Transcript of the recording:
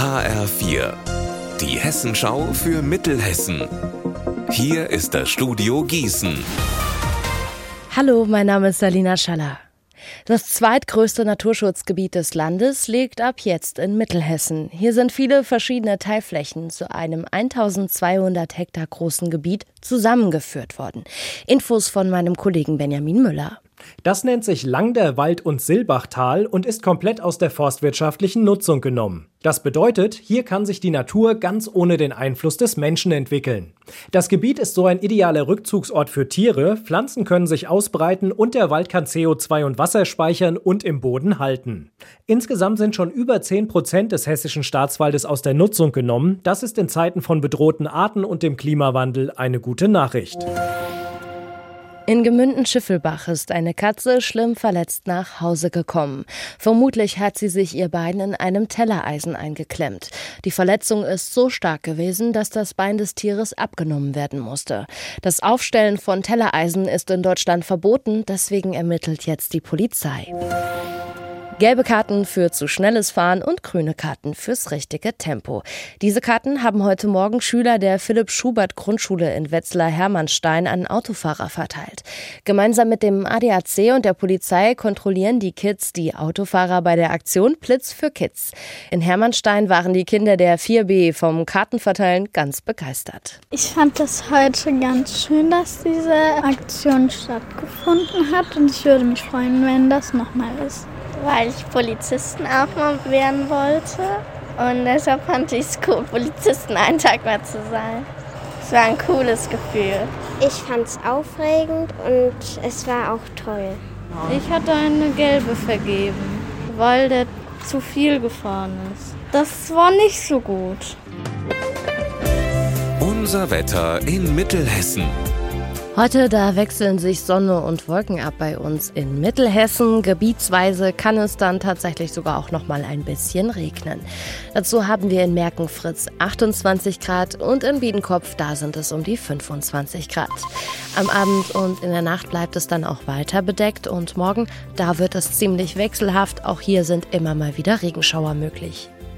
HR4, die Hessenschau für Mittelhessen. Hier ist das Studio Gießen. Hallo, mein Name ist Salina Schaller. Das zweitgrößte Naturschutzgebiet des Landes liegt ab jetzt in Mittelhessen. Hier sind viele verschiedene Teilflächen zu einem 1200 Hektar großen Gebiet zusammengeführt worden. Infos von meinem Kollegen Benjamin Müller. Das nennt sich Langderwald- und Silbachtal und ist komplett aus der forstwirtschaftlichen Nutzung genommen. Das bedeutet, hier kann sich die Natur ganz ohne den Einfluss des Menschen entwickeln. Das Gebiet ist so ein idealer Rückzugsort für Tiere, Pflanzen können sich ausbreiten und der Wald kann CO2 und Wasser speichern und im Boden halten. Insgesamt sind schon über 10 Prozent des hessischen Staatswaldes aus der Nutzung genommen. Das ist in Zeiten von bedrohten Arten und dem Klimawandel eine gute Nachricht. In Gemünden-Schiffelbach ist eine Katze schlimm verletzt nach Hause gekommen. Vermutlich hat sie sich ihr Bein in einem Tellereisen eingeklemmt. Die Verletzung ist so stark gewesen, dass das Bein des Tieres abgenommen werden musste. Das Aufstellen von Tellereisen ist in Deutschland verboten, deswegen ermittelt jetzt die Polizei. Gelbe Karten für zu schnelles Fahren und grüne Karten fürs richtige Tempo. Diese Karten haben heute Morgen Schüler der Philipp Schubert Grundschule in Wetzlar-Hermannstein an Autofahrer verteilt. Gemeinsam mit dem ADAC und der Polizei kontrollieren die Kids die Autofahrer bei der Aktion Blitz für Kids. In Hermannstein waren die Kinder der 4B vom Kartenverteilen ganz begeistert. Ich fand das heute ganz schön, dass diese Aktion stattgefunden hat und ich würde mich freuen, wenn das nochmal ist weil ich Polizisten auch mal werden wollte. Und deshalb fand ich es cool, Polizisten einen Tag mal zu sein. Es war ein cooles Gefühl. Ich fand es aufregend und es war auch toll. Ich hatte eine gelbe vergeben, weil der zu viel gefahren ist. Das war nicht so gut. Unser Wetter in Mittelhessen. Heute, da wechseln sich Sonne und Wolken ab bei uns in Mittelhessen. Gebietsweise kann es dann tatsächlich sogar auch noch mal ein bisschen regnen. Dazu haben wir in Merkenfritz 28 Grad und in Biedenkopf, da sind es um die 25 Grad. Am Abend und in der Nacht bleibt es dann auch weiter bedeckt und morgen, da wird es ziemlich wechselhaft. Auch hier sind immer mal wieder Regenschauer möglich.